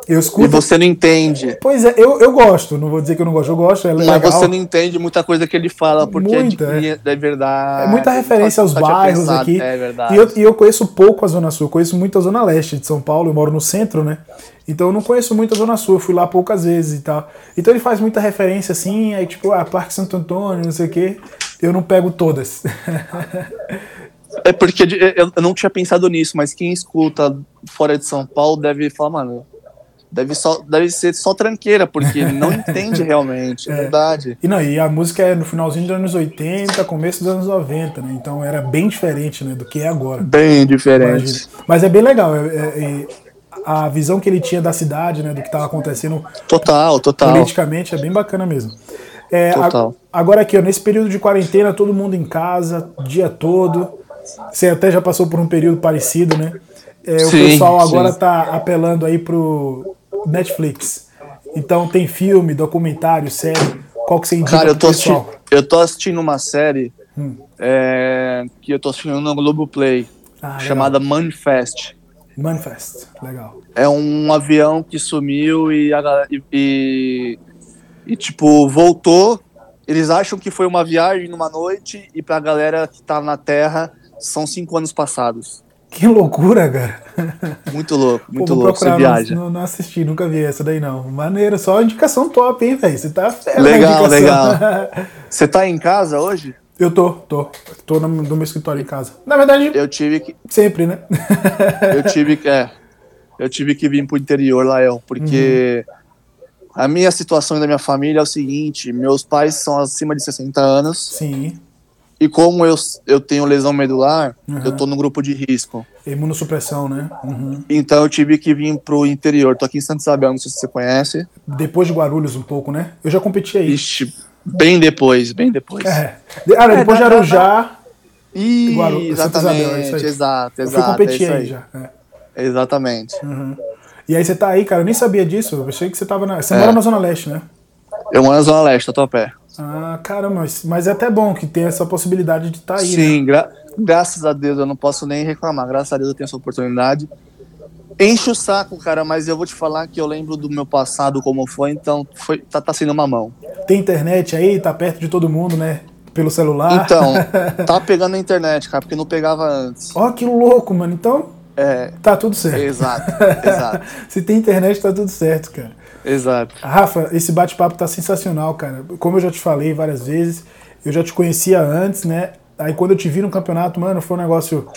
Eu escuto. E você não entende. Pois é, eu, eu gosto, não vou dizer que eu não gosto, eu gosto. É Mas legal. você não entende muita coisa que ele fala, porque é muita, é, de, é verdade. É muita referência aos bairros pensado, aqui. É verdade. E eu, e eu conheço pouco a Zona Sul, eu conheço muito a Zona Leste de São Paulo, eu moro no centro, né? Então eu não conheço muito a Zona Sul, eu fui lá poucas vezes e tal. Então ele faz muita referência assim, aí tipo, ah, Parque Santo Antônio, não sei o quê. Eu não pego todas. é porque eu não tinha pensado nisso, mas quem escuta fora de São Paulo deve falar, mano, deve, só, deve ser só tranqueira, porque não entende realmente, é, é verdade. E, não, e a música é no finalzinho dos anos 80, começo dos anos 90, né? Então era bem diferente né, do que é agora. Bem diferente. Imagina. Mas é bem legal. É, é, é, a visão que ele tinha da cidade, né? Do que estava acontecendo. Total, total. Politicamente é bem bacana mesmo. É, total. A, agora aqui, ó, nesse período de quarentena, todo mundo em casa, dia todo. Você até já passou por um período parecido, né? É, sim, o pessoal agora está apelando aí pro Netflix. Então tem filme, documentário, série. Qual que você indica Cara, eu tô, assistindo, eu tô assistindo uma série hum. é, que eu tô assistindo no Globoplay, ah, chamada Manifest. Manifest, legal. É um avião que sumiu e, e, e, e, tipo, voltou. Eles acham que foi uma viagem numa noite e pra galera que tá na Terra são cinco anos passados. Que loucura, cara. Muito louco, muito Pô, louco. Você viaja. Não, não, assisti, nunca vi essa daí não. Maneiro, só indicação top, hein, velho? Você tá Legal, legal. Você tá em casa hoje? Eu tô, tô. Tô no, no, meu escritório em casa. Na verdade, eu tive que. Sempre, né? eu tive que. É. Eu tive que vir pro interior, Lael, porque uhum. a minha situação da minha família é o seguinte: meus pais são acima de 60 anos. Sim. E como eu, eu tenho lesão medular, uhum. eu tô no grupo de risco. Imunossupressão, né? Uhum. Então eu tive que vir pro interior. Tô aqui em Santa Isabel, não sei se você conhece. Depois de Guarulhos um pouco, né? Eu já competi aí. Ixi, bem depois, bem depois. É. Ah, é, depois de Arujá. Ih, Guarulhos, exatamente, Isabel, é exato, exato. Eu fui competir é aí. aí. já. É. Exatamente. Uhum. E aí você tá aí, cara, eu nem sabia disso. Eu achei que você tava na. Você mora na Zona Leste, né? Eu moro na Zona Leste, eu pé. Ah, caramba, mas, mas é até bom que tem essa possibilidade de estar tá aí. Sim, né? gra graças a Deus eu não posso nem reclamar. Graças a Deus eu tenho essa oportunidade. Enche o saco, cara, mas eu vou te falar que eu lembro do meu passado como foi, então foi, tá, tá sendo uma mão. Tem internet aí, tá perto de todo mundo, né? Pelo celular. Então, tá pegando a internet, cara, porque não pegava antes. Ó, oh, que louco, mano. Então, é, tá tudo certo. Exato, exato. Se tem internet, tá tudo certo, cara. Exato. Rafa, esse bate-papo tá sensacional, cara. Como eu já te falei várias vezes, eu já te conhecia antes, né? Aí quando eu te vi no campeonato, mano, foi um negócio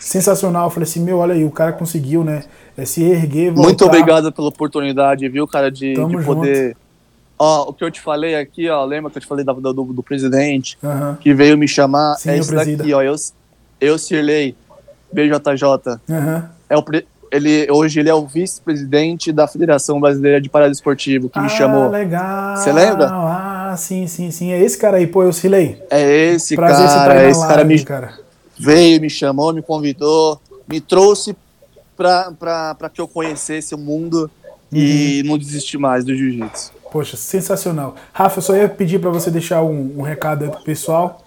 sensacional. Eu falei assim, meu, olha aí, o cara conseguiu, né? É, se erguer, voltar. Muito obrigado pela oportunidade, viu, cara, de, de poder. Ó, o que eu te falei aqui, ó, lembra que eu te falei do, do, do presidente uhum. que veio me chamar? Sim, é isso daqui, ó. Eu, eu Sirley, BJJ. Uhum. É o, ele, hoje ele é o vice-presidente da Federação Brasileira de Parada Esportivo, que ah, me chamou. legal. Você lembra? Ah, sim, sim, sim. É esse cara aí, pô, eu silei. É esse Prazer cara, esse cara me cara. veio, me chamou, me convidou, me trouxe para que eu conhecesse o mundo e não desistir mais do jiu-jitsu. Poxa, sensacional. Rafa, eu só ia pedir para você deixar um, um, recado aí pro pessoal,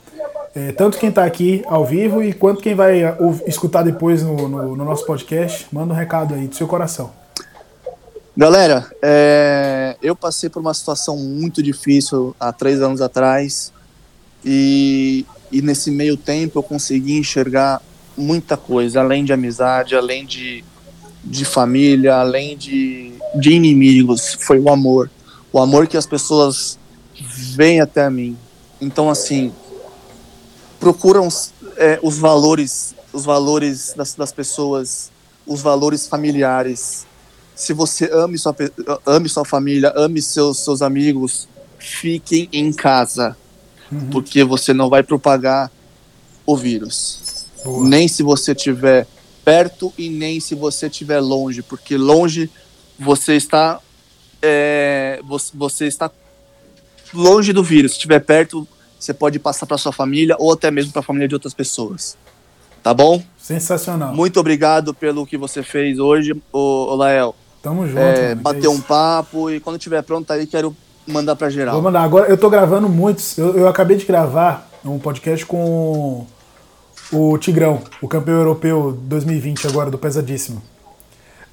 é, tanto quem está aqui ao vivo e quanto quem vai escutar depois no, no, no, nosso podcast. Manda um recado aí do seu coração. Galera, é, eu passei por uma situação muito difícil há três anos atrás e, e nesse meio tempo eu consegui enxergar muita coisa, além de amizade, além de, de família, além de, de inimigos. Foi o amor o amor que as pessoas vêm até mim. Então, assim, procuram é, os valores, os valores das, das pessoas, os valores familiares. Se você ame sua, ame sua família, ame seus, seus amigos, fiquem em casa, uhum. porque você não vai propagar o vírus. Boa. Nem se você estiver perto e nem se você estiver longe, porque longe você está é, você, você está longe do vírus. Se estiver perto, você pode passar para sua família ou até mesmo para a família de outras pessoas. Tá bom? Sensacional. Muito obrigado pelo que você fez hoje, o, Lael. Tamo junto. É, bater é um papo e quando estiver pronto aí, quero mandar para geral. Vou mandar. Agora eu tô gravando muitos. Eu, eu acabei de gravar um podcast com o Tigrão, o campeão europeu 2020 agora, do Pesadíssimo.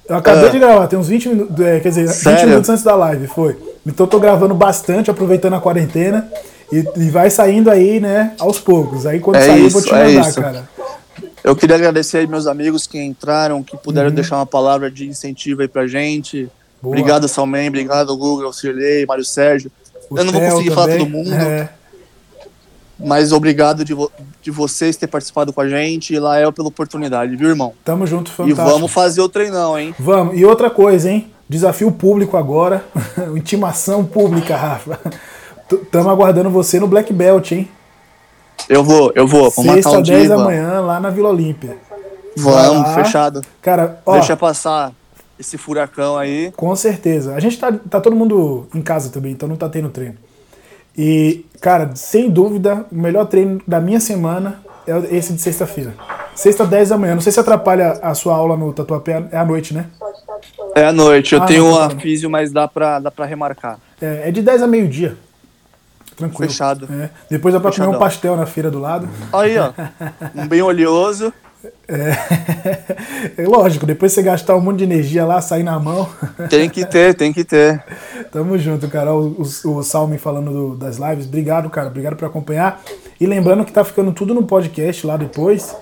Eu acabei é. de gravar, tem uns 20 minutos, é, quer dizer, Sério? 20 minutos antes da live, foi. Então eu tô gravando bastante, aproveitando a quarentena. E, e vai saindo aí, né, aos poucos. Aí quando é sair isso, eu vou te é mandar, é cara. Eu queria agradecer aí meus amigos que entraram, que puderam uhum. deixar uma palavra de incentivo aí pra gente. Boa. Obrigado, Salmen, obrigado, Google, Cirlei, Mário Sérgio. O eu não vou conseguir também. falar todo mundo. É. Mas obrigado de, vo de vocês ter participado com a gente e Lael pela oportunidade, viu, irmão? Tamo junto, fantástico. E vamos fazer o treinão, hein? Vamos. E outra coisa, hein? Desafio público agora. Intimação pública, Rafa. Tamo aguardando você no Black Belt, hein? Eu vou, eu vou. Vamos Sexta, um 10 da manhã, lá na Vila Olímpia. Vamos, lá. fechado. Cara, ó, Deixa passar esse furacão aí. Com certeza. A gente tá, tá todo mundo em casa também, então não tá tendo treino. E, cara, sem dúvida, o melhor treino da minha semana é esse de sexta-feira. Sexta, 10 da manhã. Não sei se atrapalha a sua aula no Tatuapé. É à noite, né? É à noite. Eu ah, tenho uma físio, mas dá pra, dá pra remarcar. É, é de 10 a meio-dia. Tranquilo. Fechado. É. Depois dá pra Fechadão. comer um pastel na feira do lado. Aí, ó. Um bem oleoso. É. é lógico, depois você gastar um monte de energia lá, sair na mão. Tem que ter, tem que ter. Tamo junto, cara. O, o, o Salme falando do, das lives. Obrigado, cara. Obrigado por acompanhar. E lembrando que tá ficando tudo no podcast lá depois.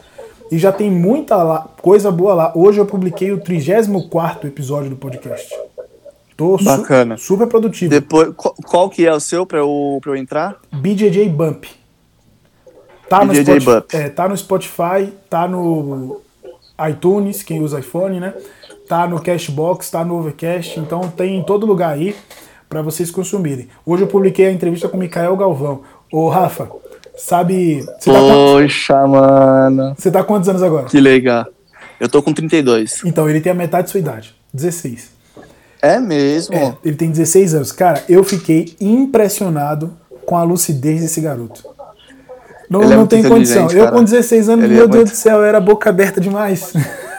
E já tem muita lá, coisa boa lá. Hoje eu publiquei o 34 episódio do podcast. Tô Bacana. Su super produtivo. Depois, qual, qual, que é o seu pra eu, pra eu entrar? BJJ Bump. Tá no, Spotify, é, tá no Spotify, tá no iTunes, quem usa iPhone, né? Tá no Cashbox, tá no Overcast, então tem em todo lugar aí para vocês consumirem. Hoje eu publiquei a entrevista com o Mikael Galvão. Ô, Rafa, sabe. Você tá Poxa, quantos... mano. Você tá quantos anos agora? Que legal. Eu tô com 32. Então, ele tem a metade da sua idade, 16. É mesmo? É, ele tem 16 anos. Cara, eu fiquei impressionado com a lucidez desse garoto. Não, é não tem condição. Cara. Eu com 16 anos, Ele meu é Deus muito... do céu, eu era boca aberta demais.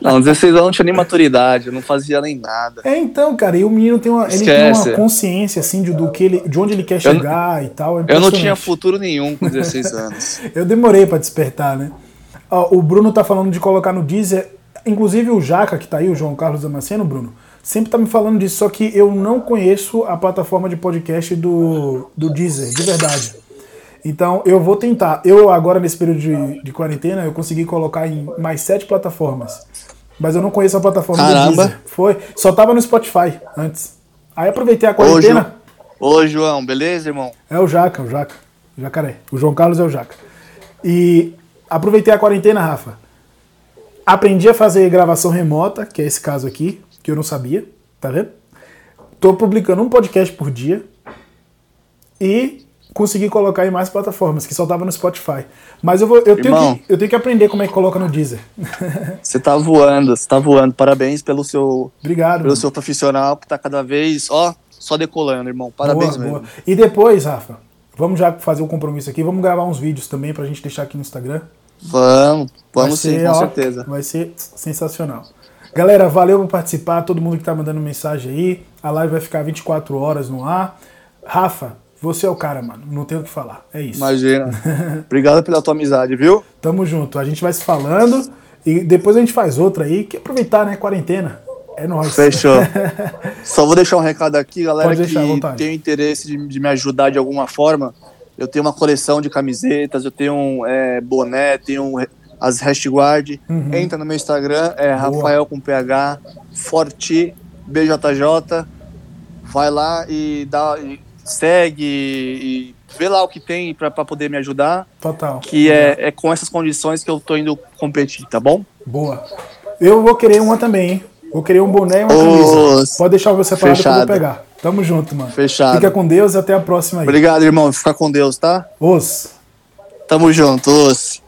Não, 16 anos não tinha nem maturidade, eu não fazia nem nada. É, então, cara, e o menino tem uma, ele tem uma consciência, assim, de, do que ele, de onde ele quer chegar e tal. É eu não tinha futuro nenhum com 16 anos. eu demorei para despertar, né? Ó, o Bruno tá falando de colocar no Deezer, inclusive o Jaca, que tá aí, o João Carlos Damasceno, Bruno, sempre tá me falando disso, só que eu não conheço a plataforma de podcast do, do Deezer, de verdade. Então eu vou tentar. Eu agora nesse período de, de quarentena eu consegui colocar em mais sete plataformas. Mas eu não conheço a plataforma Caramba. do Deezer. Foi. Só tava no Spotify antes. Aí aproveitei a quarentena. Ô, João, beleza, irmão? É o Jaca, o Jaca. O Jacaré. O João Carlos é o Jaca. E aproveitei a quarentena, Rafa. Aprendi a fazer gravação remota, que é esse caso aqui, que eu não sabia, tá vendo? Tô publicando um podcast por dia. E consegui colocar em mais plataformas, que só tava no Spotify. Mas eu, vou, eu, tenho, que, eu tenho que aprender como é que coloca no Deezer. Você tá voando, você tá voando. Parabéns pelo seu. Obrigado. Pelo mano. seu profissional, que tá cada vez, ó, só decolando, irmão. Parabéns boa, mesmo. Boa. E depois, Rafa, vamos já fazer um compromisso aqui. Vamos gravar uns vídeos também pra gente deixar aqui no Instagram. Vamos, vamos sim, com ó, certeza. Vai ser sensacional. Galera, valeu por participar, todo mundo que tá mandando mensagem aí. A live vai ficar 24 horas no ar. Rafa, você é o cara, mano. Não tenho o que falar. É isso. Imagina. Obrigado pela tua amizade, viu? Tamo junto. A gente vai se falando e depois a gente faz outra aí, que aproveitar, né? Quarentena. É nóis. Fechou. Só vou deixar um recado aqui, galera, deixar, que tem interesse de, de, me ajudar de alguma forma. Eu tenho uma coleção de camisetas, eu tenho um é, boné, tenho as hashtag uhum. Entra no meu Instagram, é Boa. Rafael com PH, Forti, BJJ. Vai lá e dá, e segue e vê lá o que tem para poder me ajudar. Total. Que é, é com essas condições que eu tô indo competir, tá bom? Boa. Eu vou querer uma também, hein? Vou querer um boné e uma camisa. Pode deixar você separado Fechado. que eu vou pegar. Tamo junto, mano. Fechado. Fica com Deus e até a próxima aí. Obrigado, irmão. Fica com Deus, tá? Os. Tamo junto, os.